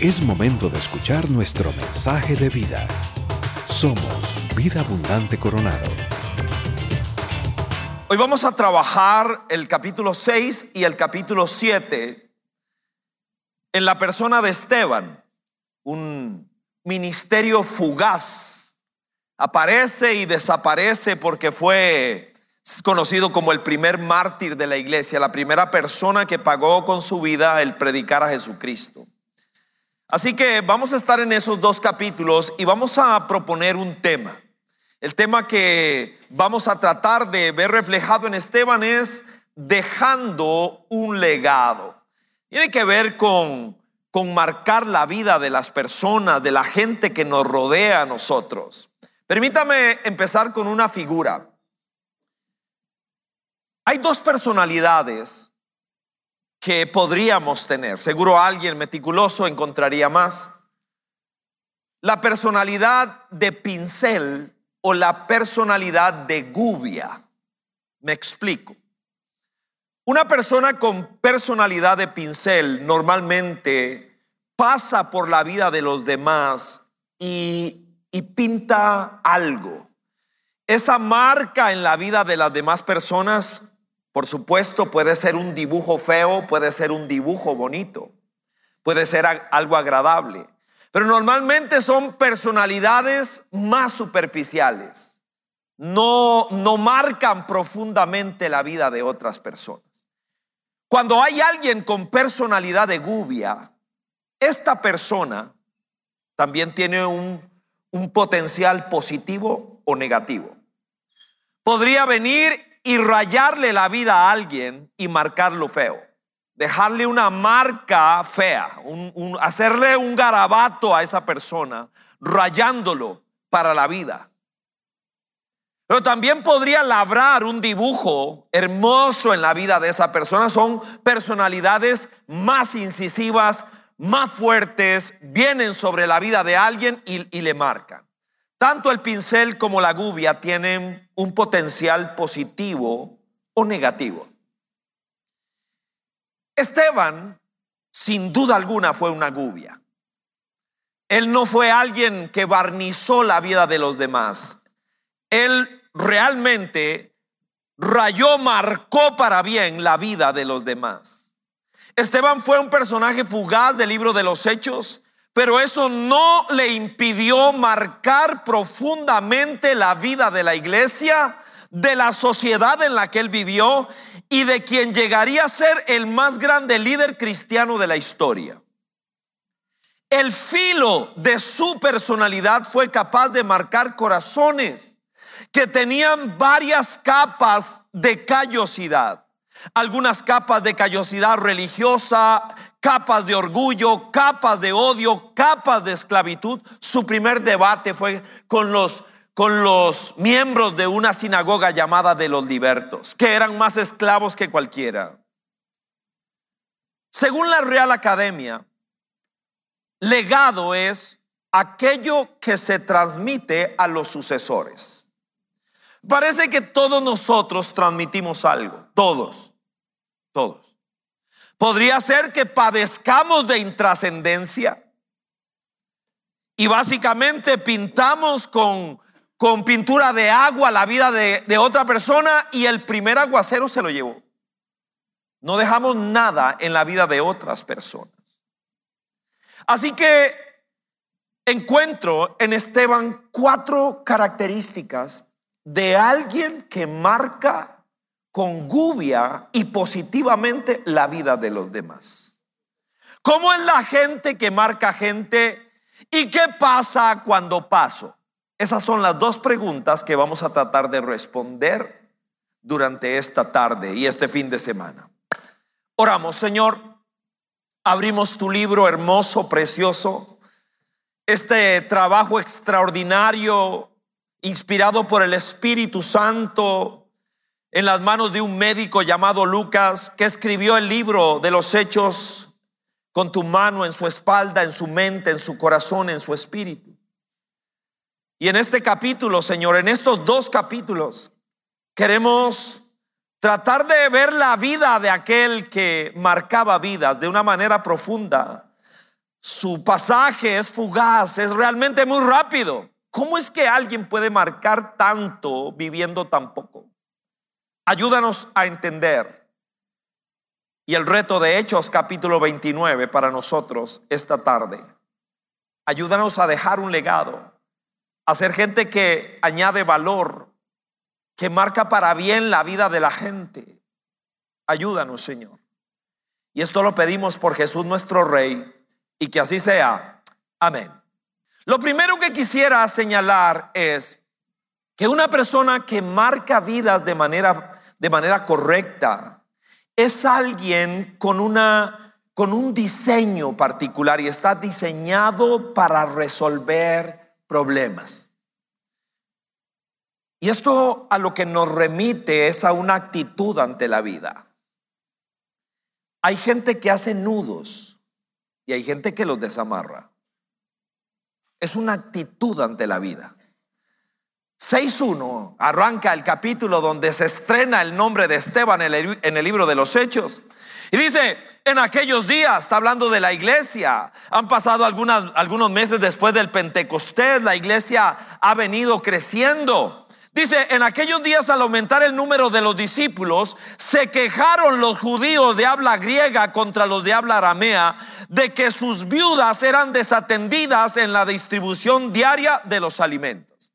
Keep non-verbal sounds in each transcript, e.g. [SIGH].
Es momento de escuchar nuestro mensaje de vida. Somos Vida Abundante Coronado. Hoy vamos a trabajar el capítulo 6 y el capítulo 7 en la persona de Esteban, un ministerio fugaz. Aparece y desaparece porque fue conocido como el primer mártir de la iglesia, la primera persona que pagó con su vida el predicar a Jesucristo. Así que vamos a estar en esos dos capítulos y vamos a proponer un tema. El tema que vamos a tratar de ver reflejado en Esteban es dejando un legado. Tiene que ver con, con marcar la vida de las personas, de la gente que nos rodea a nosotros. Permítame empezar con una figura. Hay dos personalidades que podríamos tener. Seguro alguien meticuloso encontraría más. La personalidad de pincel o la personalidad de gubia. Me explico. Una persona con personalidad de pincel normalmente pasa por la vida de los demás y, pinta algo. Esa marca en la vida de las demás personas por supuesto, puede ser un dibujo feo, puede ser un dibujo bonito, puede ser algo agradable, pero normalmente son personalidades más superficiales. No, no marcan profundamente la vida de otras personas. Cuando hay alguien con personalidad de gubia, esta persona también tiene un, un potencial positivo o negativo. Podría venir y rayarle la vida a alguien y marcarlo feo. Dejarle una marca fea, hacerle un garabato a esa persona, rayándolo para la vida. Pero también podría labrar un dibujo hermoso en la vida de esa persona. Son personalidades más incisivas, más fuertes, vienen sobre la vida de alguien y, y le marcan. Tanto el pincel como la gubia tienen un potencial positivo o negativo. Esteban, sin duda alguna, fue una gubia. Él no fue alguien que barnizó la vida de los demás. Él realmente rayó, marcó para bien la vida de los demás. Esteban fue un personaje fugaz del libro de los Hechos pero eso no le impidió marcar profundamente la vida de la iglesia, de la sociedad en la que él vivió y de quien llegaría a ser el más grande líder cristiano de la historia. El filo de su personalidad fue capaz de marcar corazones que tenían varias capas de callosidad algunas capas de callosidad religiosa, capas de orgullo, capas de odio, capas de esclavitud. Su primer debate fue con los, con los miembros de una sinagoga llamada de los libertos, que eran más esclavos que cualquiera. Según la Real Academia, legado es aquello que se transmite a los sucesores. Parece que todos nosotros transmitimos algo, todos, todos. Podría ser que padezcamos de intrascendencia y básicamente pintamos con, con pintura de agua la vida de, de otra persona y el primer aguacero se lo llevó. No dejamos nada en la vida de otras personas. Así que encuentro en Esteban cuatro características de alguien que marca con gubia y positivamente la vida de los demás. ¿Cómo es la gente que marca gente y qué pasa cuando paso? Esas son las dos preguntas que vamos a tratar de responder durante esta tarde y este fin de semana. Oramos, Señor, abrimos tu libro hermoso, precioso, este trabajo extraordinario inspirado por el Espíritu Santo, en las manos de un médico llamado Lucas, que escribió el libro de los hechos con tu mano en su espalda, en su mente, en su corazón, en su espíritu. Y en este capítulo, Señor, en estos dos capítulos, queremos tratar de ver la vida de aquel que marcaba vidas de una manera profunda, su pasaje es fugaz, es realmente muy rápido. ¿Cómo es que alguien puede marcar tanto viviendo tan poco? Ayúdanos a entender. Y el reto de Hechos capítulo 29 para nosotros esta tarde. Ayúdanos a dejar un legado, a ser gente que añade valor, que marca para bien la vida de la gente. Ayúdanos, Señor. Y esto lo pedimos por Jesús nuestro Rey y que así sea. Amén. Lo primero que quisiera señalar es que una persona que marca vidas de manera, de manera correcta es alguien con, una, con un diseño particular y está diseñado para resolver problemas. Y esto a lo que nos remite es a una actitud ante la vida. Hay gente que hace nudos y hay gente que los desamarra. Es una actitud ante la vida. 6.1 arranca el capítulo donde se estrena el nombre de Esteban en el, libro de los Hechos. Y dice, en aquellos días, está hablando de la iglesia, han pasado algunos meses después del Pentecostés, la iglesia ha venido creciendo. Dice, en aquellos días al aumentar el número de los discípulos, se quejaron los judíos de habla griega contra los de habla aramea de que sus viudas eran desatendidas en la distribución diaria de los alimentos.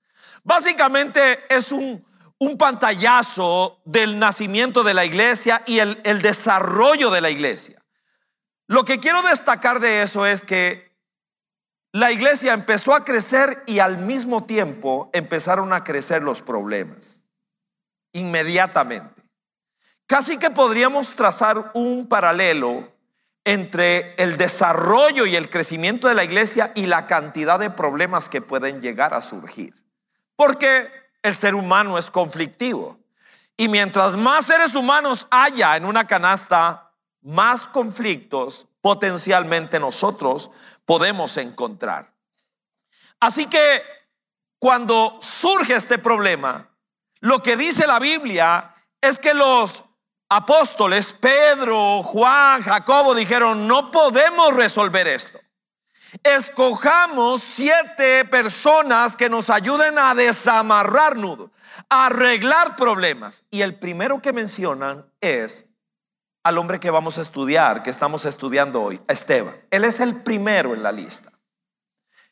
Básicamente es un, pantallazo del nacimiento de la iglesia y el, el desarrollo de la iglesia. Lo que quiero destacar de eso es que la iglesia empezó a crecer y al mismo tiempo empezaron a crecer los problemas. Inmediatamente. Casi que podríamos trazar un paralelo entre el desarrollo y el crecimiento de la iglesia y la cantidad de problemas que pueden llegar a surgir. Porque el ser humano es conflictivo. Y mientras más seres humanos haya en una canasta, más conflictos potencialmente nosotros podemos encontrar. Así que cuando surge este problema, lo que dice la Biblia es que los apóstoles, Pedro, Juan, Jacobo, dijeron, no podemos resolver esto. Escojamos siete personas que nos ayuden a desamarrar nudos, a arreglar problemas. Y el primero que mencionan es al hombre que vamos a estudiar, que estamos estudiando hoy, Esteban. Él es el primero en la lista.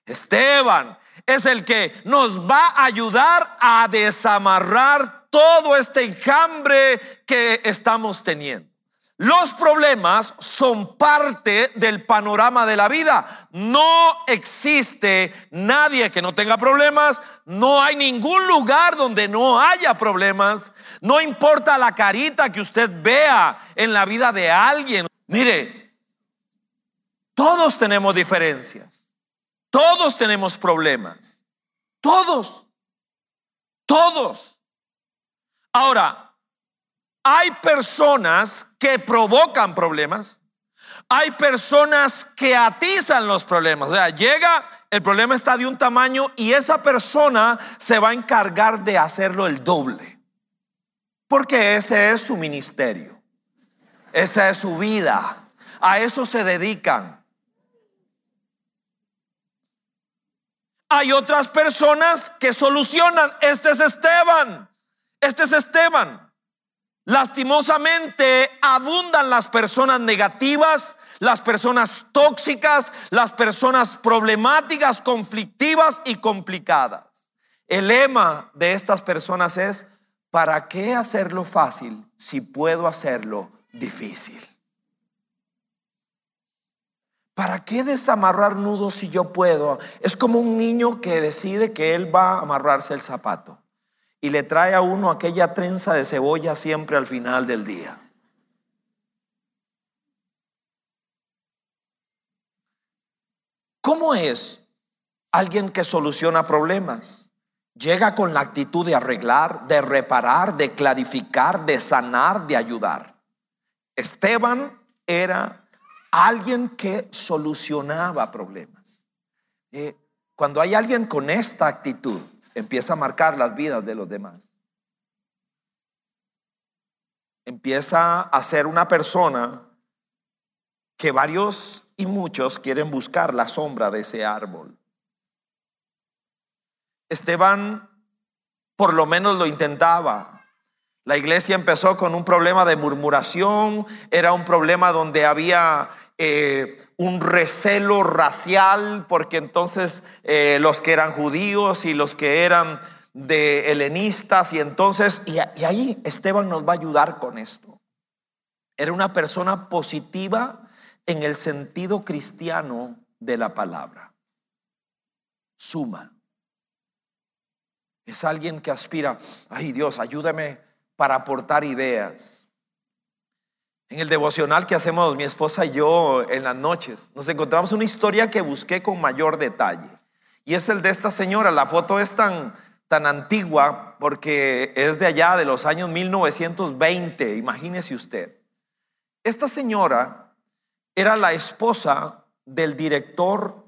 Esteban es el que nos va a ayudar a desamarrar todo este enjambre que estamos teniendo. Los problemas son parte del panorama de la vida. No existe nadie que no tenga problemas. No hay ningún lugar donde no haya problemas. No importa la carita que usted vea en la vida de alguien. Mire, todos tenemos diferencias. Todos tenemos problemas. Todos. Todos. Ahora, hay personas que provocan problemas. Hay personas que atizan los problemas. O sea, llega, el problema está de un tamaño y esa persona se va a encargar de hacerlo el doble. Porque ese es su ministerio. Esa es su vida. A eso se dedican. Hay otras personas que solucionan. Este es Esteban. Este es Esteban. Lastimosamente abundan las personas negativas, las personas tóxicas, las personas problemáticas, conflictivas y complicadas. El lema de estas personas es, ¿para qué hacerlo fácil si puedo hacerlo difícil? ¿Para qué desamarrar nudos si yo puedo? Es como un niño que decide que él va a amarrarse el zapato y le trae a uno aquella trenza de cebolla siempre al final del día. ¿Cómo es alguien que soluciona problemas? Llega con la actitud de arreglar, de reparar, de clarificar, de sanar, de ayudar. Esteban era alguien que solucionaba problemas. Eh, cuando hay alguien con esta actitud, empieza a marcar las vidas de los demás. Empieza a ser una persona que varios y muchos quieren buscar la sombra de ese árbol. Esteban por lo menos lo intentaba. La iglesia empezó con un problema de murmuración, era un problema donde había eh, un recelo racial, porque entonces eh, los que eran judíos y los que eran de helenistas, y entonces, y, y ahí Esteban nos va a ayudar con esto. Era una persona positiva en el sentido cristiano de la palabra. Suma. Es alguien que aspira, ay Dios, ayúdame para aportar ideas. En el devocional que hacemos mi esposa y yo en las noches, nos encontramos una historia que busqué con mayor detalle. Y es el de esta señora. La foto es tan, tan antigua porque es de allá, de los años 1920, imagínese usted. Esta señora era la esposa del director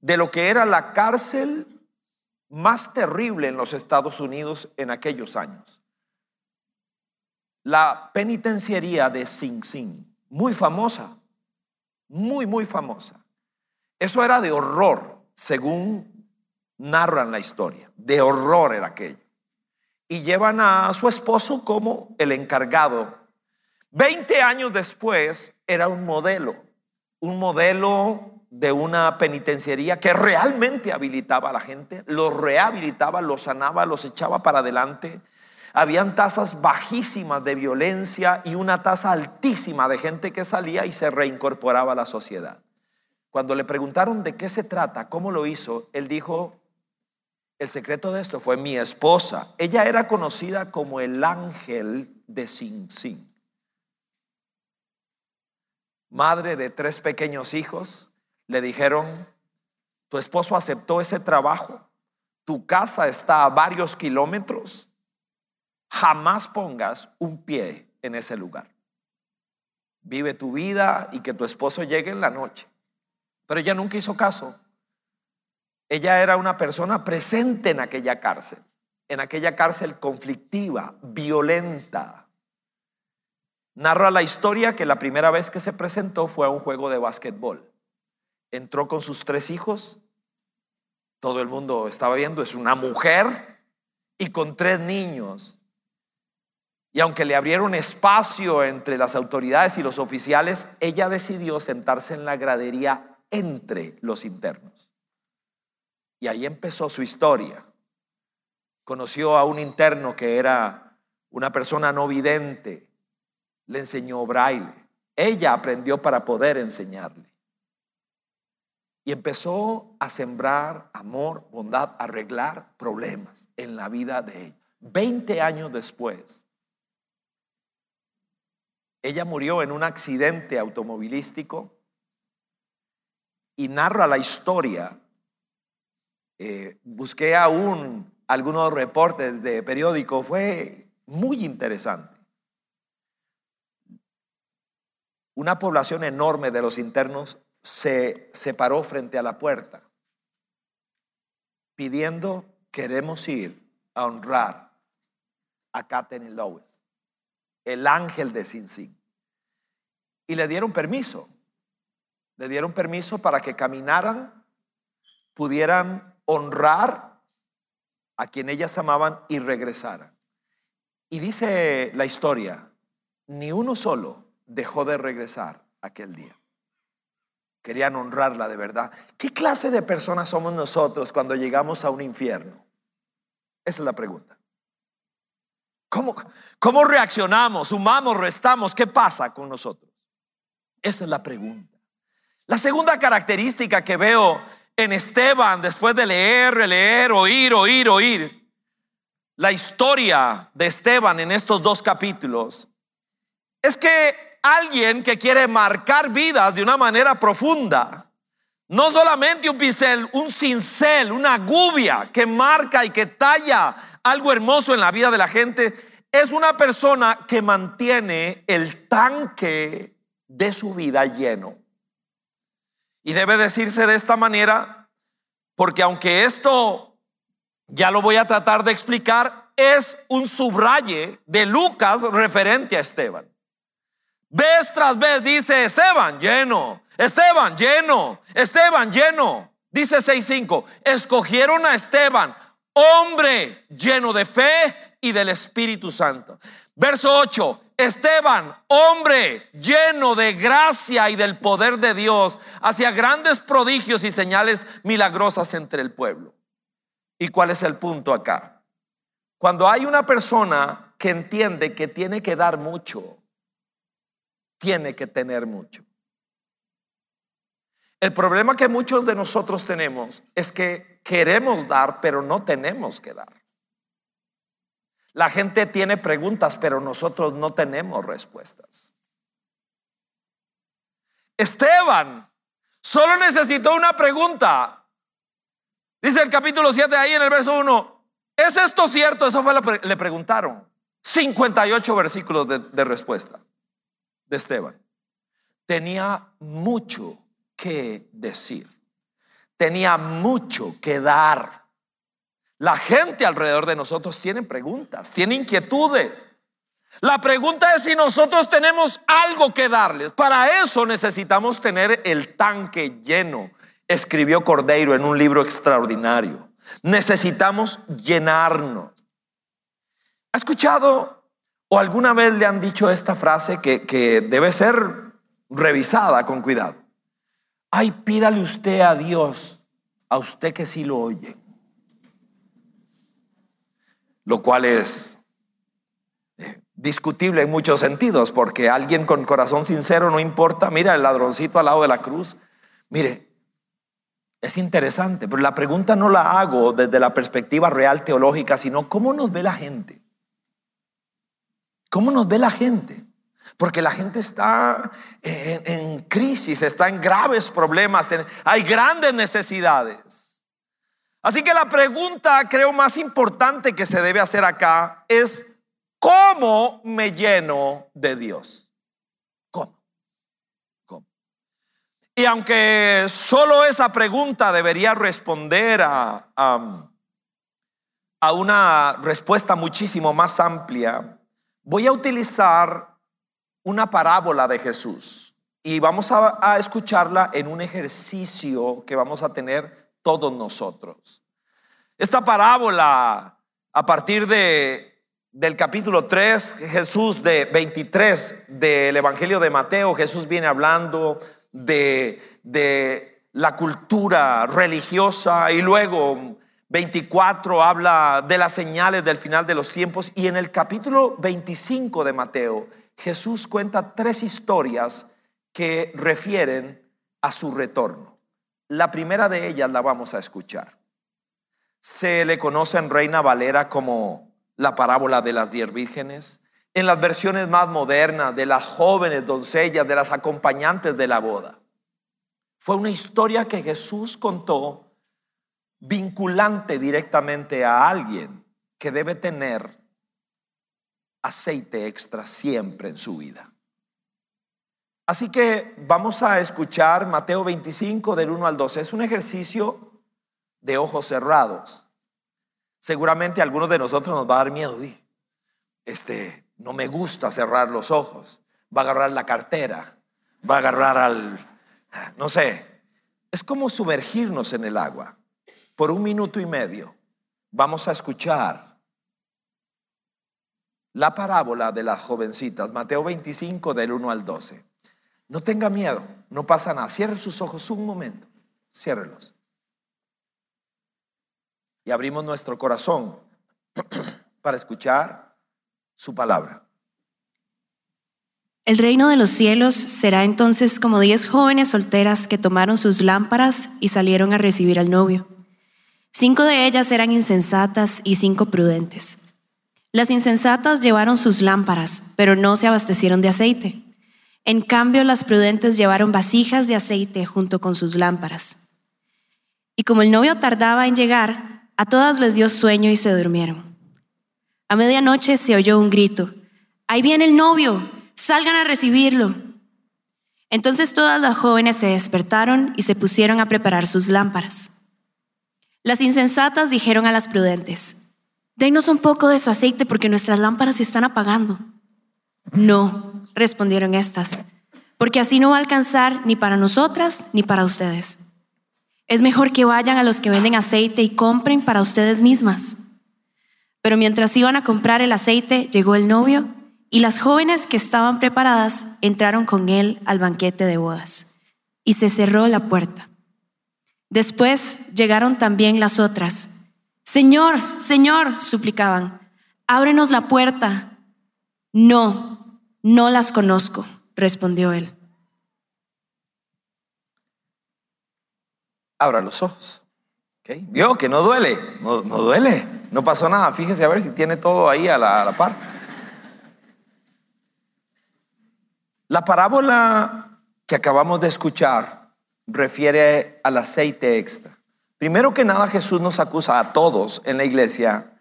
de lo que era la cárcel más terrible en los Estados Unidos en aquellos años. La penitenciaría de Sing Sing, muy famosa, muy, muy famosa. Eso era de horror, según narran la historia. De horror era aquello. Y llevan a su esposo como el encargado. Veinte años después era un modelo, un modelo de una penitenciaría que realmente habilitaba a la gente, los rehabilitaba, los sanaba, los echaba para adelante. Habían tasas bajísimas de violencia y una tasa altísima de gente que salía y se reincorporaba a la sociedad. Cuando le preguntaron de qué se trata, cómo lo hizo, él dijo, el secreto de esto fue mi esposa. Ella era conocida como el ángel de Sin Sin. Madre de tres pequeños hijos, le dijeron, tu esposo aceptó ese trabajo, tu casa está a varios kilómetros, jamás pongas un pie en ese lugar. Vive tu vida y que tu esposo llegue en la noche. Pero ella nunca hizo caso. Ella era una persona presente en aquella cárcel, en aquella cárcel conflictiva, violenta. Narra la historia que la primera vez que se presentó fue a un juego de básquetbol entró con sus tres hijos. Todo el mundo estaba viendo, es una mujer y con tres niños. Y aunque le abrieron espacio entre las autoridades y los oficiales, ella decidió sentarse en la gradería entre los internos. Y ahí empezó su historia. Conoció a un interno que era una persona no vidente. Le enseñó braille. Ella aprendió para poder enseñarle. Y empezó a sembrar amor, bondad, arreglar problemas en la vida de ella. Veinte años después, ella murió en un accidente automovilístico y narra la historia. Eh, busqué aún algunos reportes de periódico, fue muy interesante. Una población enorme de los internos se separó frente a la puerta pidiendo, queremos ir a honrar a Katherine Lowes, el ángel de Sin Sin. Y le dieron permiso, le dieron permiso para que caminaran, pudieran honrar a quien ellas amaban y regresaran. Y dice la historia, ni uno solo dejó de regresar aquel día querían honrarla de verdad. ¿Qué clase de personas somos nosotros cuando llegamos a un infierno? Esa es la pregunta. ¿Cómo, cómo reaccionamos? ¿Sumamos? ¿Restamos? ¿Qué pasa con nosotros? Esa es la pregunta. La segunda característica que veo en Esteban, después de leer, leer, oír, oír, oír, la historia de Esteban en estos dos capítulos, es que alguien que quiere marcar vidas de una manera profunda. No solamente un pincel, un cincel, una gubia que marca y que talla algo hermoso en la vida de la gente. Es una persona que mantiene el tanque de su vida lleno. Y debe decirse de esta manera, porque aunque esto ya lo voy a tratar de explicar, es un subraye de Lucas referente a Esteban. Vez tras vez dice Esteban, lleno, Esteban, lleno, Esteban, lleno. Dice 6.5, escogieron a Esteban, hombre lleno de fe y del Espíritu Santo. Verso 8, Esteban, hombre lleno de gracia y del poder de Dios, hacía grandes prodigios y señales milagrosas entre el pueblo. ¿Y cuál es el punto acá? Cuando hay una persona que entiende que tiene que dar mucho, tiene que tener mucho. El problema que muchos de nosotros tenemos es que queremos dar, pero no tenemos que dar. La gente tiene preguntas, pero nosotros no tenemos respuestas. Esteban solo necesitó una pregunta. Dice el capítulo 7 ahí en el verso 1. ¿Es esto cierto? Eso fue lo que le preguntaron. 58 versículos de, de respuesta de Esteban. Tenía mucho que decir. Tenía mucho que dar. La gente alrededor de nosotros tiene preguntas, tiene inquietudes. La pregunta es si nosotros tenemos algo que darles. Para eso necesitamos tener el tanque lleno, escribió Cordeiro en un libro extraordinario. Necesitamos llenarnos. ¿Ha escuchado o alguna vez le han dicho esta frase que, que debe ser revisada con cuidado? Ay, pídale usted a Dios, a usted que sí lo oye. Lo cual es eh, discutible en muchos sentidos, porque alguien con corazón sincero no importa, mira el ladroncito al lado de la cruz, mire, es interesante, pero la pregunta no la hago desde la perspectiva real teológica, sino cómo nos ve la gente. ¿Cómo nos ve la gente? Porque la gente está en, crisis, está en graves problemas, hay grandes necesidades. Así que la pregunta creo más importante que se debe hacer acá es, ¿cómo me lleno de Dios? ¿Cómo? ¿Cómo? Y aunque solo esa pregunta debería responder a, a una respuesta muchísimo más amplia, voy a utilizar una parábola de Jesús y vamos a, escucharla en un ejercicio que vamos a tener todos nosotros. Esta parábola, a partir de, del capítulo 3, Jesús de 23 del Evangelio de Mateo, Jesús viene hablando de, de la cultura religiosa y luego 24 habla de las señales del final de los tiempos y en el capítulo 25 de Mateo Jesús cuenta tres historias que refieren a su retorno. La primera de ellas la vamos a escuchar. Se le conoce en Reina Valera como la parábola de las diez vírgenes. En las versiones más modernas de las jóvenes doncellas, de las acompañantes de la boda. Fue una historia que Jesús contó vinculante directamente a alguien que debe tener aceite extra siempre en su vida. Así que vamos a escuchar Mateo 25 del 1 al 12. Es un ejercicio de ojos cerrados. Seguramente a algunos de nosotros nos va a dar miedo. Este, no me gusta cerrar los ojos. Va a agarrar la cartera. Va a agarrar al, no sé. Es como sumergirnos en el agua. Por un minuto y medio vamos a escuchar la parábola de las jovencitas, Mateo 25 del 1 al 12. No tenga miedo, no pasa nada. Cierre sus ojos un momento, ciérrelos. Y abrimos nuestro corazón [CLEARS THROAT] para escuchar su palabra. El reino de los cielos será entonces como diez jóvenes solteras que tomaron sus lámparas y salieron a recibir al novio. Cinco de ellas eran insensatas y cinco prudentes. Las insensatas llevaron sus lámparas, pero no se abastecieron de aceite. En cambio, las prudentes llevaron vasijas de aceite junto con sus lámparas. Y como el novio tardaba en llegar, a todas les dio sueño y se durmieron. A medianoche se oyó un grito, ahí viene el novio, salgan a recibirlo. Entonces todas las jóvenes se despertaron y se pusieron a preparar sus lámparas. Las insensatas dijeron a las prudentes, Denos un poco de su aceite porque nuestras lámparas se están apagando. No, respondieron estas, porque así no va a alcanzar ni para nosotras ni para ustedes. Es mejor que vayan a los que venden aceite y compren para ustedes mismas. Pero mientras iban a comprar el aceite, llegó el novio y las jóvenes que estaban preparadas entraron con él al banquete de bodas. Y se cerró la puerta. Después llegaron también las otras. Señor, Señor, suplicaban, ábrenos la puerta. No, no las conozco, respondió él. Abra los ojos. ¿Okay? Vio que no duele, no, duele, no pasó nada. Fíjese a ver si tiene todo ahí a la, a la par. La parábola que acabamos de escuchar refiere al aceite extra. Primero que nada, Jesús nos acusa a todos en la iglesia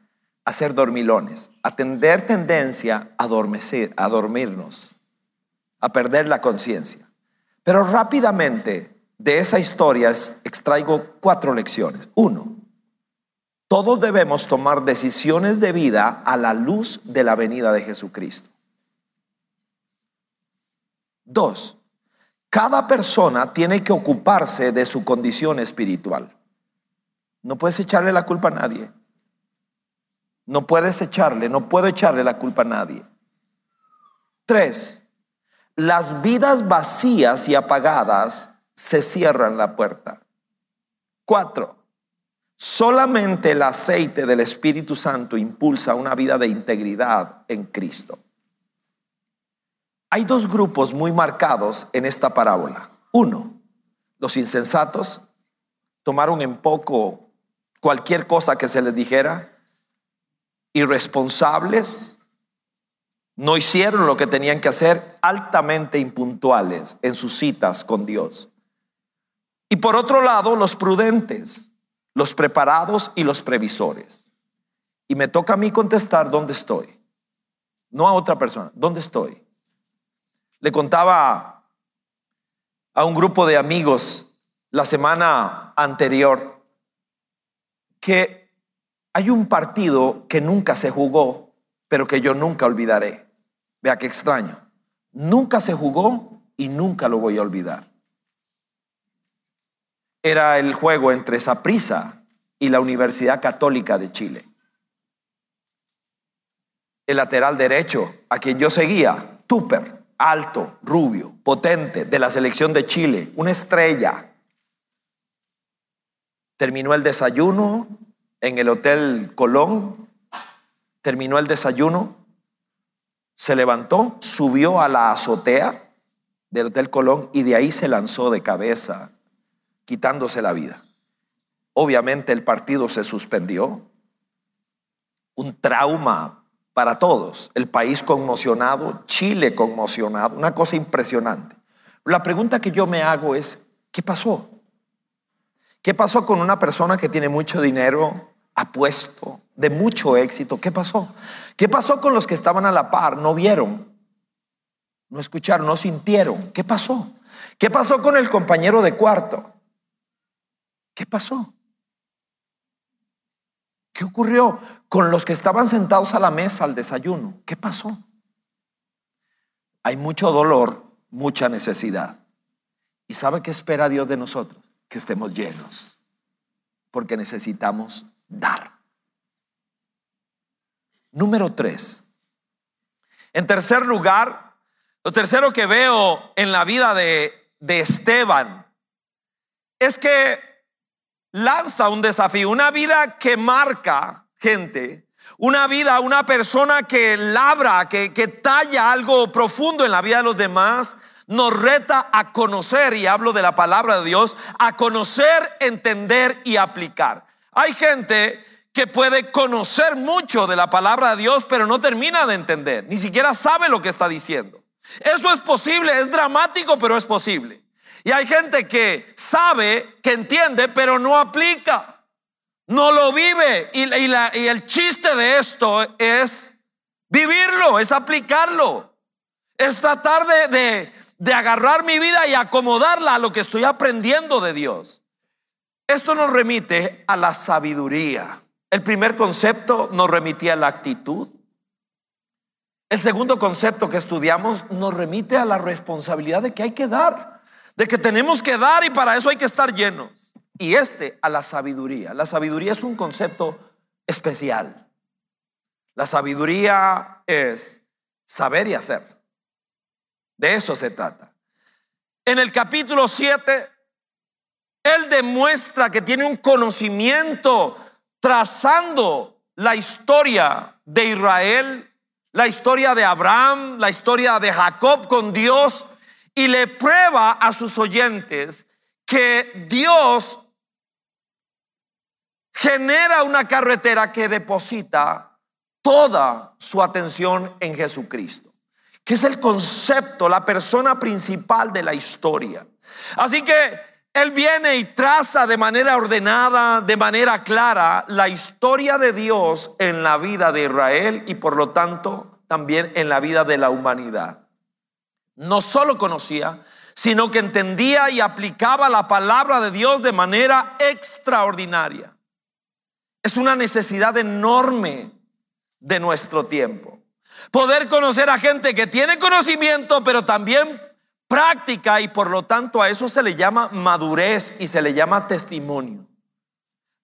a ser dormilones, a tener tendencia a, a dormirnos, a perder la conciencia. Pero rápidamente de esa historia extraigo cuatro lecciones. Uno, todos debemos tomar decisiones de vida a la luz de la venida de Jesucristo. Dos, cada persona tiene que ocuparse de su condición espiritual. No puedes echarle la culpa a nadie. No puedes echarle, no puedo echarle la culpa a nadie. Tres, las vidas vacías y apagadas se cierran la puerta. Cuatro, solamente el aceite del Espíritu Santo impulsa una vida de integridad en Cristo. Hay dos grupos muy marcados en esta parábola. Uno, los insensatos tomaron en poco cualquier cosa que se les dijera, irresponsables, no hicieron lo que tenían que hacer, altamente impuntuales en sus citas con Dios. Y por otro lado, los prudentes, los preparados y los previsores. Y me toca a mí contestar dónde estoy, no a otra persona, dónde estoy. Le contaba a un grupo de amigos la semana anterior que hay un partido que nunca se jugó, pero que yo nunca olvidaré. Vea qué extraño. Nunca se jugó y nunca lo voy a olvidar. Era el juego entre Saprissa y la Universidad Católica de Chile. El lateral derecho, a quien yo seguía, Tupper, alto, rubio, potente, de la selección de Chile, una estrella, Terminó el desayuno en el Hotel Colón, terminó el desayuno, se levantó, subió a la azotea del Hotel Colón y de ahí se lanzó de cabeza, quitándose la vida. Obviamente el partido se suspendió, un trauma para todos, el país conmocionado, Chile conmocionado, una cosa impresionante. La pregunta que yo me hago es, ¿qué pasó? ¿Qué pasó con una persona que tiene mucho dinero, apuesto, de mucho éxito? ¿Qué pasó? ¿Qué pasó con los que estaban a la par? No vieron, no escucharon, no sintieron. ¿Qué pasó? ¿Qué pasó con el compañero de cuarto? ¿Qué pasó? ¿Qué ocurrió con los que estaban sentados a la mesa al desayuno? ¿Qué pasó? Hay mucho dolor, mucha necesidad. ¿Y sabe qué espera Dios de nosotros? Que estemos llenos, porque necesitamos dar. Número tres. En tercer lugar, lo tercero que veo en la vida de, de Esteban es que lanza un desafío, una vida que marca gente, una vida, una persona que labra, que, que talla algo profundo en la vida de los demás, nos reta a conocer, y hablo de la palabra de Dios, a conocer, entender y aplicar. Hay gente que puede conocer mucho de la palabra de Dios, pero no termina de entender, ni siquiera sabe lo que está diciendo. Eso es posible, es dramático, pero es posible. Y hay gente que sabe, que entiende, pero no aplica, no lo vive. Y, el chiste de esto es vivirlo, es aplicarlo, es tratar de agarrar mi vida y acomodarla a lo que estoy aprendiendo de Dios. Esto nos remite a la sabiduría. El primer concepto nos remitía a la actitud. El segundo concepto que estudiamos nos remite a la responsabilidad de que hay que dar, de que tenemos que dar y para eso hay que estar llenos. Y este a la sabiduría. La sabiduría es un concepto especial. La sabiduría es saber y hacer. De eso se trata. En el capítulo 7, él demuestra que tiene un conocimiento trazando la historia de Israel, la historia de Abraham, la historia de Jacob con Dios y le prueba a sus oyentes que Dios genera una carretera que deposita toda su atención en Jesucristo, que es el concepto, la persona principal de la historia. Así que Él viene y traza de manera ordenada, de manera clara, la historia de Dios en la vida de Israel y por lo tanto también en la vida de la humanidad. No solo conocía, sino que entendía y aplicaba la palabra de Dios de manera extraordinaria. Es una necesidad enorme de nuestro tiempo. Poder conocer a gente que tiene conocimiento, pero también práctica y por lo tanto a eso se le llama madurez y se le llama testimonio.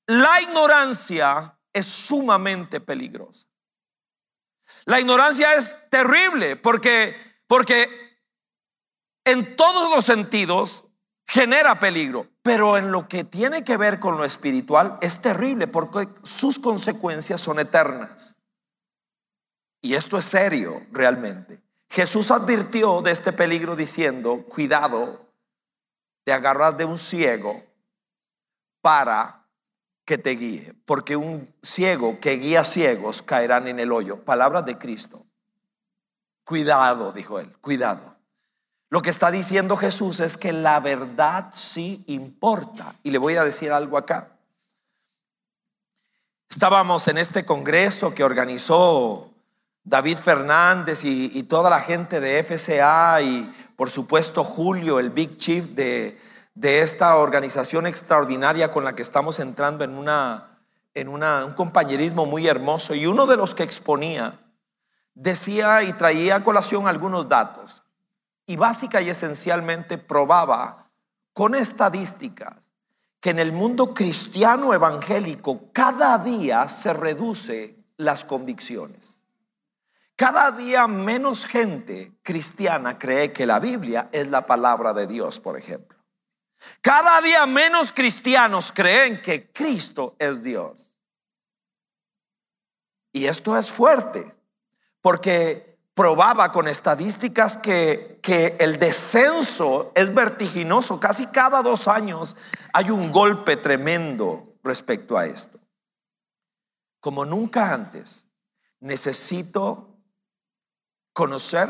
La ignorancia es sumamente peligrosa. La ignorancia es terrible porque porque en todos los sentidos genera peligro, pero en lo que tiene que ver con lo espiritual es terrible porque sus consecuencias son eternas. Y esto es serio realmente. Jesús advirtió de este peligro diciendo, cuidado de agarrar de un ciego para que te guíe, porque un ciego que guía ciegos caerán en el hoyo. Palabras de Cristo. Cuidado, dijo él, cuidado. Lo que está diciendo Jesús es que la verdad sí importa. Y le voy a decir algo acá. Estábamos en este congreso que organizó David Fernández y, toda la gente de FCA y por supuesto Julio, el Big Chief de, de esta organización extraordinaria con la que estamos entrando en, una, en una, un compañerismo muy hermoso. Y uno de los que exponía decía y traía a colación algunos datos y básica y esencialmente probaba con estadísticas que en el mundo cristiano evangélico cada día se reduce las convicciones. Cada día menos gente cristiana cree que la Biblia es la palabra de Dios, por ejemplo. Cada día menos cristianos creen que Cristo es Dios. Y esto es fuerte, porque probaba con estadísticas que, que el descenso es vertiginoso. Casi cada dos años hay un golpe tremendo respecto a esto. Como nunca antes, necesito conocer,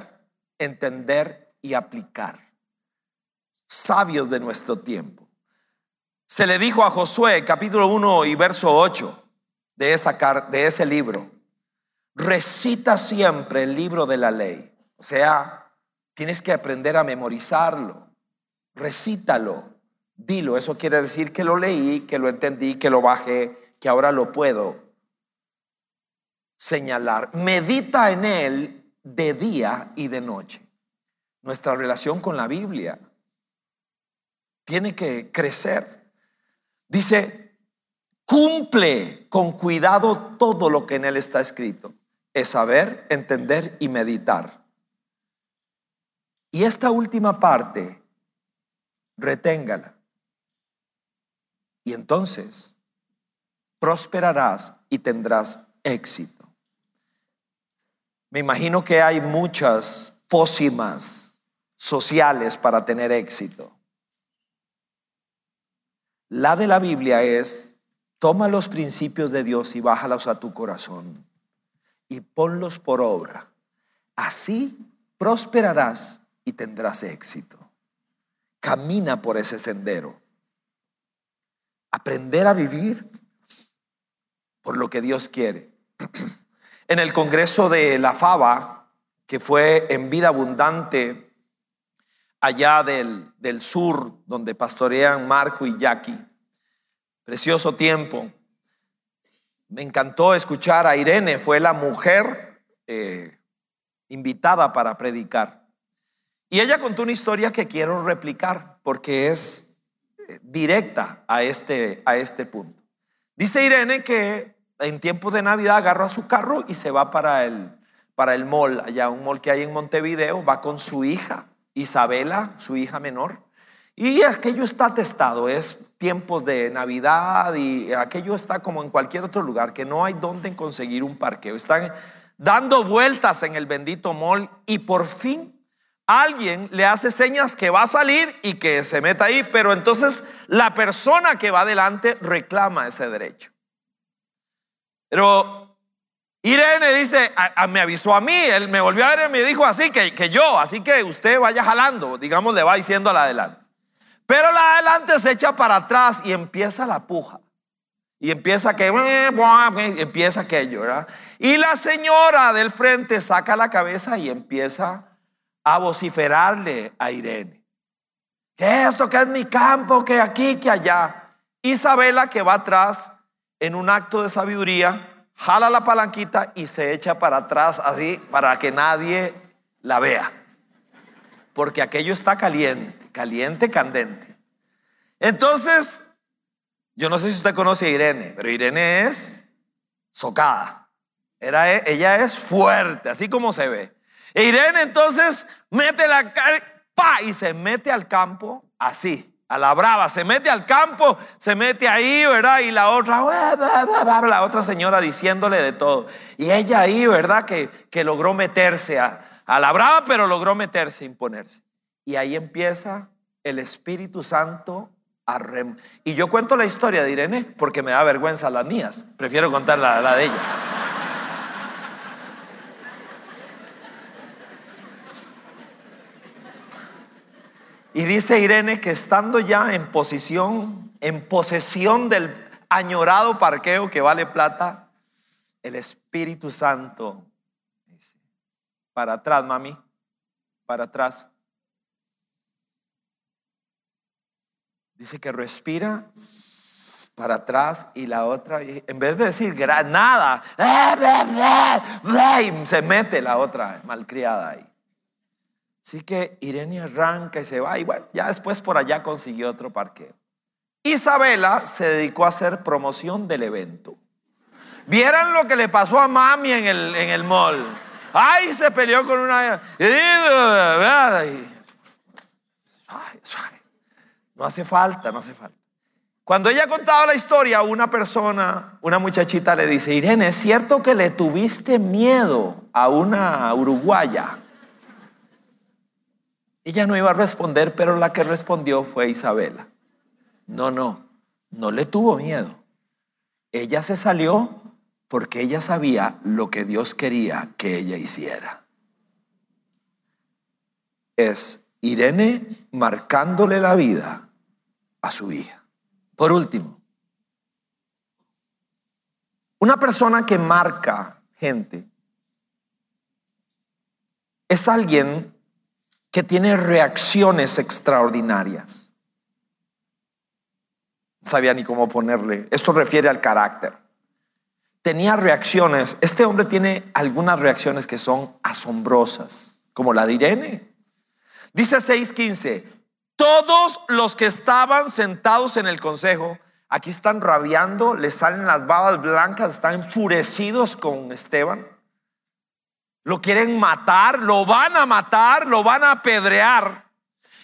entender y aplicar. Sabios de nuestro tiempo. Se le dijo a Josué, capítulo 1 y verso 8 de, esa, de ese libro, recita siempre el libro de la ley. O sea, tienes que aprender a memorizarlo. Recítalo. Dilo. Eso quiere decir que lo leí, que lo entendí, que lo bajé, que ahora lo puedo señalar. Medita en él de día y de noche. Nuestra relación con la Biblia tiene que crecer. Dice, cumple con cuidado todo lo que en él está escrito es saber, entender y meditar. Y esta última parte, reténgala. Y entonces prosperarás y tendrás éxito. Me imagino que hay muchas pócimas sociales para tener éxito. La de la Biblia es, toma los principios de Dios y bájalos a tu corazón y ponlos por obra. Así prosperarás y tendrás éxito. Camina por ese sendero. Aprender a vivir por lo que Dios quiere. [CLEARS THROAT] En el Congreso de la Fava, que fue en vida abundante allá del, del sur, donde pastorean Marco y Jackie, precioso tiempo, me encantó escuchar a Irene, fue la mujer eh, invitada para predicar. Y ella contó una historia que quiero replicar porque es eh, directa a este, a este punto. Dice Irene que en tiempo de Navidad agarra su carro y se va para el, para el mall, allá un mall que hay en Montevideo, va con su hija, Isabela, su hija menor. Y aquello está atestado, es tiempos de Navidad y aquello está como en cualquier otro lugar, que no hay donde conseguir un parqueo. Están dando vueltas en el bendito mall y por fin alguien le hace señas que va a salir y que se meta ahí, pero entonces la persona que va adelante reclama ese derecho. Pero Irene dice, me avisó a mí, él me volvió a ver y me dijo así, que, que yo, así que usted vaya jalando, digamos, le va diciendo a la adelante. Pero la adelante se echa para atrás y empieza la puja. Y empieza que, empieza aquello, ¿verdad? Y la señora del frente saca la cabeza y empieza a vociferarle a Irene. Que esto, que es mi campo, que aquí, que allá. Isabela que va atrás en un acto de sabiduría, jala la palanquita y se echa para atrás así para que nadie la vea. Porque aquello está caliente caliente, candente. Entonces, yo no sé si usted conoce a Irene, pero Irene es socada. Era, ella es fuerte, así como se ve. E Irene entonces mete la cara y se mete al campo así, a la brava, se mete al campo, se mete ahí, ¿verdad? Y la otra, la otra señora diciéndole de todo. Y ella ahí, ¿verdad? Que, que logró meterse a, la brava, pero logró meterse, imponerse. Y ahí empieza el Espíritu Santo a rem Y yo cuento la historia de Irene porque me da vergüenza las mías. Prefiero contar la de ella. Y dice Irene que estando ya en posición, en posesión del añorado parqueo que vale plata, el Espíritu Santo dice, para atrás, mami, para atrás. Dice que respira para atrás y la otra, en vez de decir nada, se mete la otra malcriada ahí. Así que Irene arranca y se va y bueno, ya después por allá consiguió otro parqueo. Isabela se dedicó a hacer promoción del evento. Vieran lo que le pasó a mami en el, en el mall. Ay, se peleó con una... No hace falta, no hace falta. Cuando ella ha contado la historia, una persona, una muchachita le dice, Irene, ¿es cierto que le tuviste miedo a una uruguaya? Ella no iba a responder, pero la que respondió fue Isabela. No, no, no le tuvo miedo. Ella se salió porque ella sabía lo que Dios quería que ella hiciera. Es Irene marcándole la vida a su hija. Por último, una persona que marca gente es alguien que tiene reacciones extraordinarias. No sabía ni cómo ponerle. Esto refiere al carácter. Tenía reacciones. Este hombre tiene algunas reacciones que son asombrosas, como la de Irene. Dice 6:15, todos los que estaban sentados en el consejo, aquí están rabiando, les salen las babas blancas, están enfurecidos con Esteban. Lo quieren matar, lo van a matar, lo van a apedrear.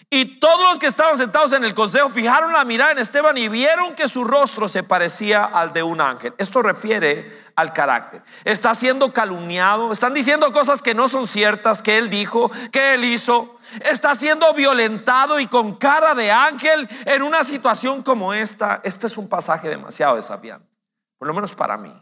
Y todos los que estaban sentados en el consejo fijaron la mirada en Esteban y vieron que su rostro se parecía al de un ángel. Esto refiere al carácter. Está siendo calumniado, están diciendo cosas que no son ciertas, que él dijo, que él hizo. Está siendo violentado y con cara de ángel en una situación como esta. Este es un pasaje demasiado desafiante, por lo menos para mí.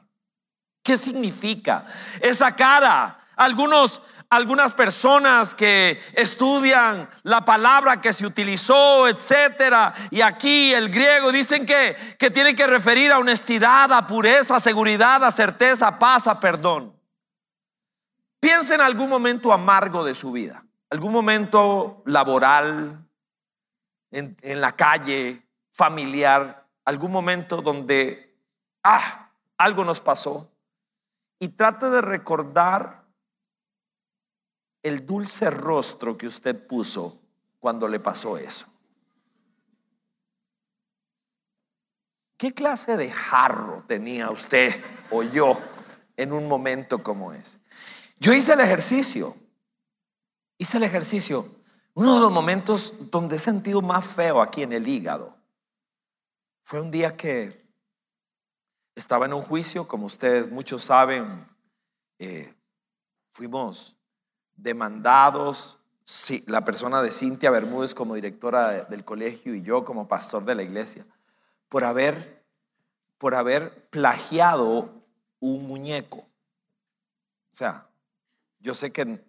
¿Qué significa esa cara? Algunos algunas personas que estudian la palabra que se utilizó, etcétera, y aquí el griego dicen que, que tiene que referir a honestidad, a pureza, a seguridad, a certeza, a paz, a perdón. Piensa en algún momento amargo de su vida, algún momento laboral, en, en la calle, familiar, algún momento donde, ah, algo nos pasó. Y trate de recordar el dulce rostro que usted puso cuando le pasó eso? ¿Qué clase de jarro tenía usted o yo en un momento como ese? Yo hice el ejercicio, hice el ejercicio, uno de los momentos donde he sentido más feo aquí en el hígado fue un día que estaba en un juicio, como ustedes muchos saben, eh, fuimos demandados, la persona de Cintia Bermúdez como directora del colegio y yo como pastor de la iglesia, por haber, por haber plagiado un muñeco. O sea, yo sé que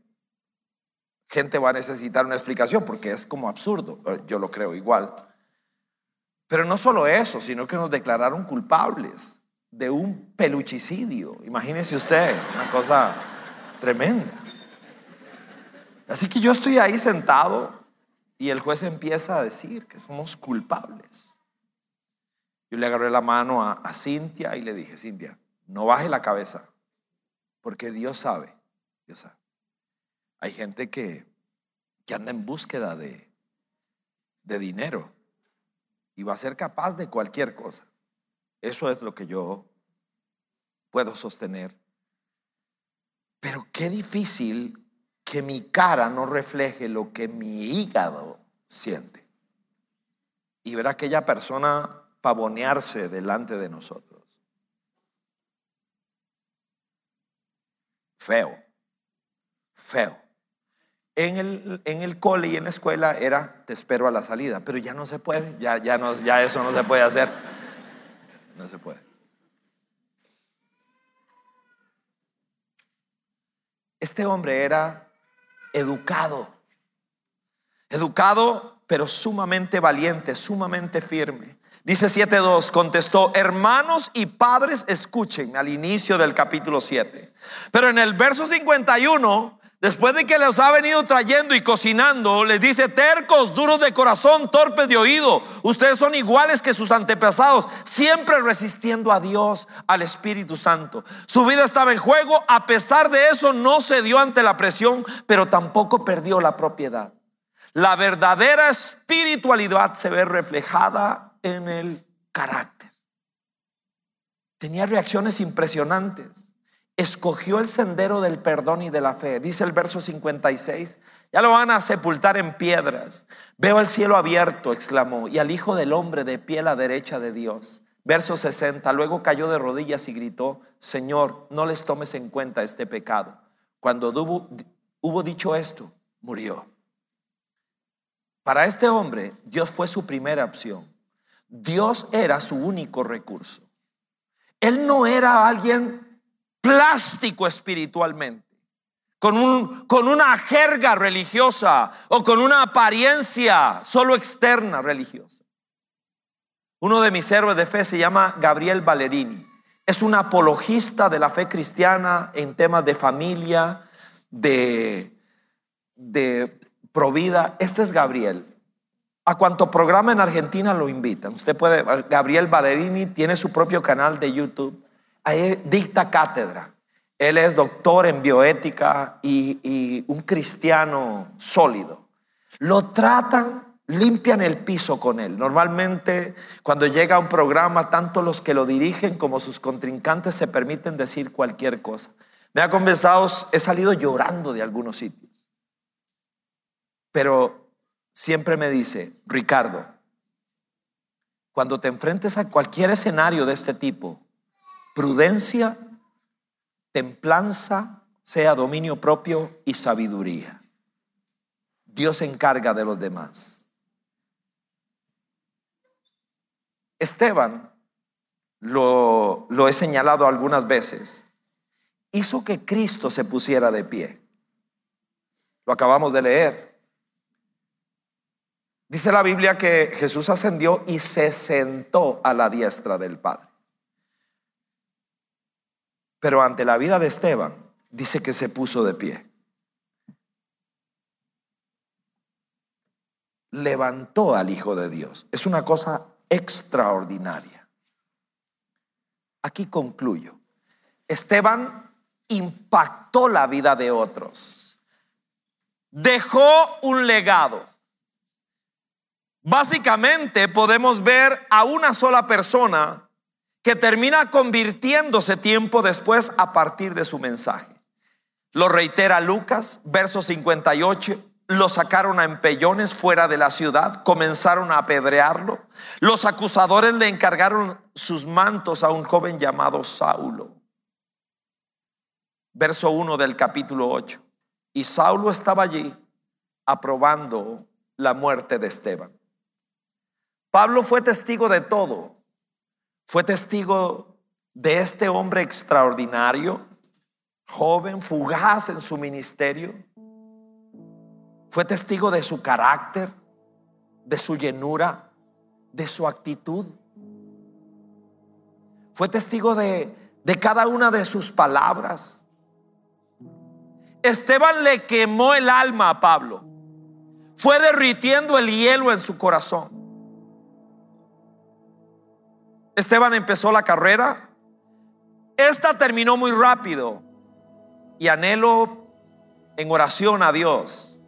gente va a necesitar una explicación porque es como absurdo, yo lo creo igual. Pero no solo eso, sino que nos declararon culpables de un peluchicidio. Imagínese usted, una cosa tremenda. Así que yo estoy ahí sentado y el juez empieza a decir que somos culpables. Yo le agarré la mano a, Cintia y le dije, Cintia, no baje la cabeza, porque Dios sabe, Dios sabe. Hay gente que, que anda en búsqueda de, de dinero y va a ser capaz de cualquier cosa. Eso es lo que yo puedo sostener. Pero qué difícil que mi cara no refleje lo que mi hígado siente. Y ver a aquella persona pavonearse delante de nosotros. Feo, feo. En el, en el cole y en la escuela era te espero a la salida, pero ya no se puede, ya, ya, ya eso no se puede hacer. No se puede. Este hombre era educado, educado pero sumamente valiente, sumamente firme. Dice 7.2, contestó, hermanos y padres, escuchen al inicio del capítulo 7. Pero en el verso 51 Después de que los ha venido trayendo y cocinando, les dice, tercos, duros de corazón, torpes de oído, ustedes son iguales que sus antepasados, siempre resistiendo a Dios, al Espíritu Santo. Su vida estaba en juego, a pesar de eso no se dio ante la presión, pero tampoco perdió la propiedad. La verdadera espiritualidad se ve reflejada en el carácter. Tenía reacciones impresionantes escogió el sendero del perdón y de la fe. Dice el verso 56, ya lo van a sepultar en piedras. Veo el cielo abierto, exclamó, y al Hijo del Hombre de pie a la derecha de Dios. Verso 60, luego cayó de rodillas y gritó, Señor, no les tomes en cuenta este pecado. Cuando hubo, hubo dicho esto, murió. Para este hombre, Dios fue su primera opción. Dios era su único recurso. Él no era alguien plástico espiritualmente, con, un, con una jerga religiosa o con una apariencia solo externa religiosa. Uno de mis héroes de fe se llama Gabriel Ballerini. Es un apologista de la fe cristiana en temas de familia, de, de provida. Este es Gabriel. A cuanto programa en Argentina lo invitan. Usted puede, Gabriel Ballerini tiene su propio canal de YouTube dicta cátedra. Él es doctor en bioética y, un cristiano sólido. Lo tratan, limpian el piso con él. Normalmente cuando llega a un programa, tanto los que lo dirigen como sus contrincantes se permiten decir cualquier cosa. Me ha conversado, he salido llorando de algunos sitios. Pero siempre me dice, Ricardo, cuando te enfrentes a cualquier escenario de este tipo, prudencia, templanza, sea dominio propio y sabiduría. Dios se encarga de los demás. Esteban, lo, lo he señalado algunas veces, hizo que Cristo se pusiera de pie. Lo acabamos de leer. Dice la Biblia que Jesús ascendió y se sentó a la diestra del Padre. Pero ante la vida de Esteban, dice que se puso de pie. Levantó al Hijo de Dios. Es una cosa extraordinaria. Aquí concluyo. Esteban impactó la vida de otros. dejó un legado. Básicamente podemos ver a una sola persona que termina convirtiéndose tiempo después a partir de su mensaje. Lo reitera Lucas, verso 58. Lo sacaron a empellones fuera de la ciudad, comenzaron a apedrearlo. Los acusadores le encargaron sus mantos a un joven llamado Saulo. Verso 1 del capítulo 8. Y Saulo estaba allí aprobando la muerte de Esteban. Pablo fue testigo de todo. Fue testigo de este hombre extraordinario, joven, fugaz en su ministerio. Fue testigo de su carácter, de su llenura, de su actitud. Fue testigo de, de cada una de sus palabras. Esteban le quemó el alma a Pablo. Fue derritiendo el hielo en su corazón. Esteban empezó la carrera. Esta terminó muy rápido. Y anhelo en oración a Dios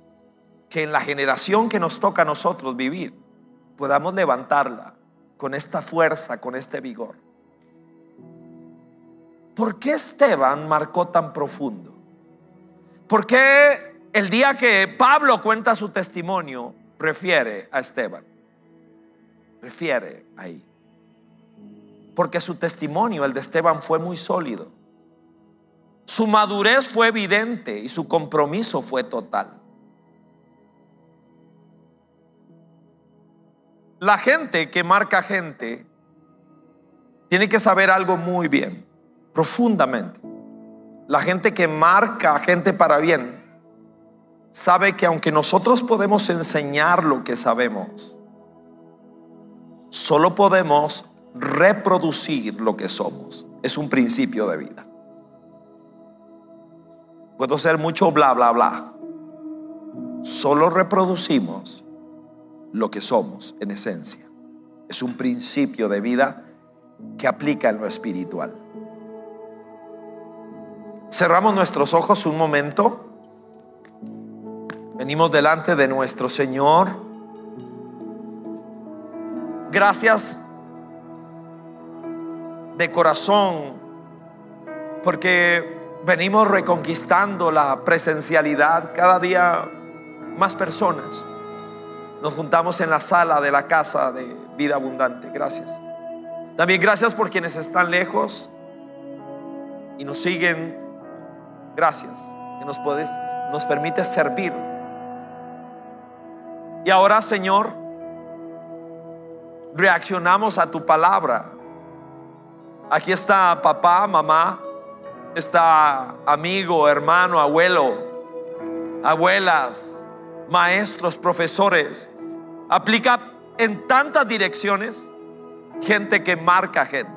que en la generación que nos toca a nosotros vivir podamos levantarla con esta fuerza, con este vigor. ¿Por qué Esteban marcó tan profundo? ¿Por qué el día que Pablo cuenta su testimonio refiere a Esteban? Refiere ahí. Porque su testimonio, el de Esteban, fue muy sólido. Su madurez fue evidente y su compromiso fue total. La gente que marca gente tiene que saber algo muy bien, profundamente. La gente que marca gente para bien sabe que aunque nosotros podemos enseñar lo que sabemos, solo podemos reproducir lo que somos. Es un principio de vida. Puedo ser mucho bla, bla, bla. Solo reproducimos lo que somos en esencia. Es un principio de vida que aplica en lo espiritual. Cerramos nuestros ojos un momento. Venimos delante de nuestro Señor. Gracias de corazón porque venimos reconquistando la presencialidad cada día más personas. Nos juntamos en la sala de la casa de vida abundante. Gracias. También gracias por quienes están lejos y nos siguen Gracias que nos puedes, nos permite servir. Y ahora, Señor, reaccionamos a tu palabra. Aquí está papá, mamá, está amigo, hermano, abuelo, abuelas, maestros, profesores. Aplica en tantas direcciones gente que marca gente.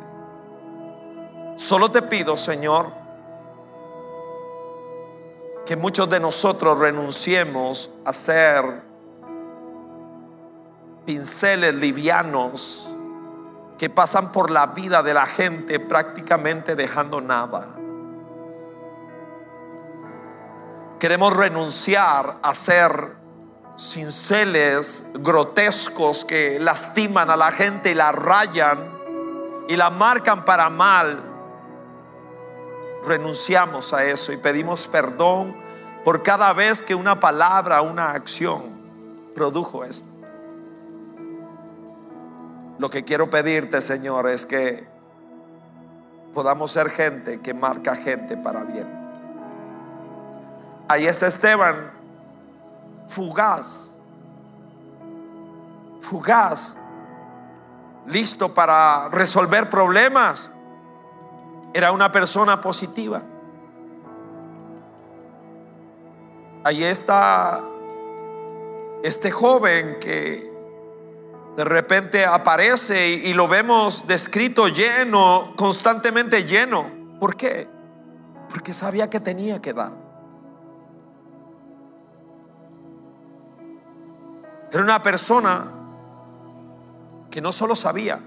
Solo te pido, Señor, que muchos de nosotros renunciemos a ser pinceles livianos que pasan por la vida de la gente prácticamente dejando nada. Queremos renunciar a ser cinceles grotescos que lastiman a la gente y la rayan y la marcan para mal renunciamos a eso y pedimos perdón por cada vez que una palabra, una acción produjo esto. Lo que quiero pedirte, Señor, es que podamos ser gente que marca gente para bien. Ahí está Esteban, fugaz, fugaz, listo para resolver problemas era una persona positiva. Ahí está este joven que de repente aparece y, lo vemos descrito lleno, constantemente lleno. ¿Por qué? Porque sabía que tenía que dar. Era una persona que no solo sabía,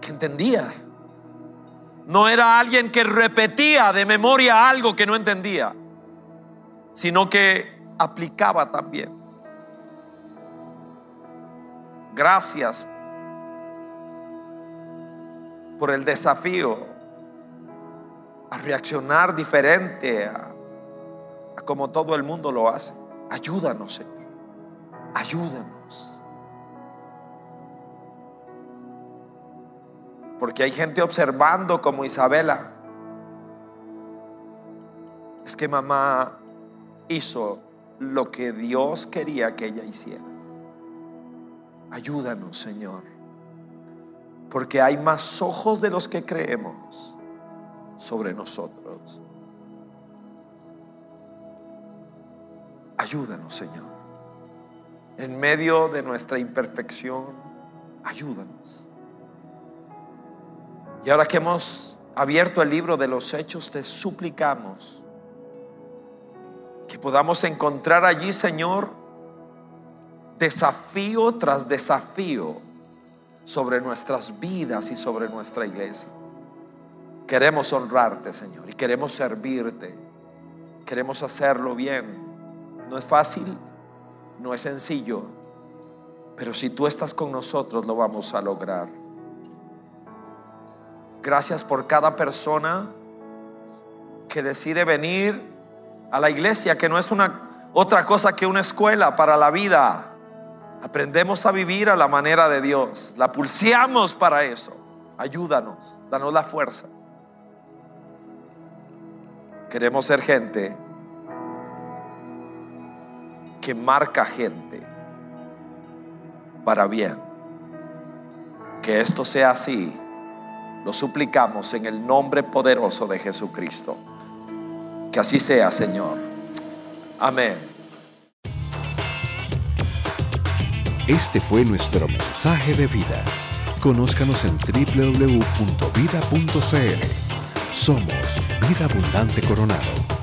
que entendía no era alguien que repetía de memoria algo que no entendía, sino que aplicaba también. Gracias por el desafío a reaccionar diferente a, como todo el mundo lo hace. Ayúdanos, Señor. Ayúdanos. Porque hay gente observando como Isabela. Es que mamá hizo lo que Dios quería que ella hiciera. Ayúdanos, Señor. Porque hay más ojos de los que creemos sobre nosotros. Ayúdanos, Señor. En medio de nuestra imperfección, ayúdanos. Y ahora que hemos abierto el libro de los hechos, te suplicamos que podamos encontrar allí, Señor, desafío tras desafío sobre nuestras vidas y sobre nuestra iglesia. Queremos honrarte, Señor, y queremos servirte. Queremos hacerlo bien. No es fácil, no es sencillo, pero si tú estás con nosotros lo vamos a lograr. Gracias por cada persona que decide venir a la iglesia, que no es una otra cosa que una escuela para la vida. Aprendemos a vivir a la manera de Dios. La pulseamos para eso. Ayúdanos, danos la fuerza. Queremos ser gente que marca gente para bien. Que esto sea así. Lo suplicamos en el nombre poderoso de Jesucristo. Que así sea, Señor. Amén. Este fue nuestro mensaje de vida. Conózcanos en www.vida.cl. Somos Vida Abundante Coronado.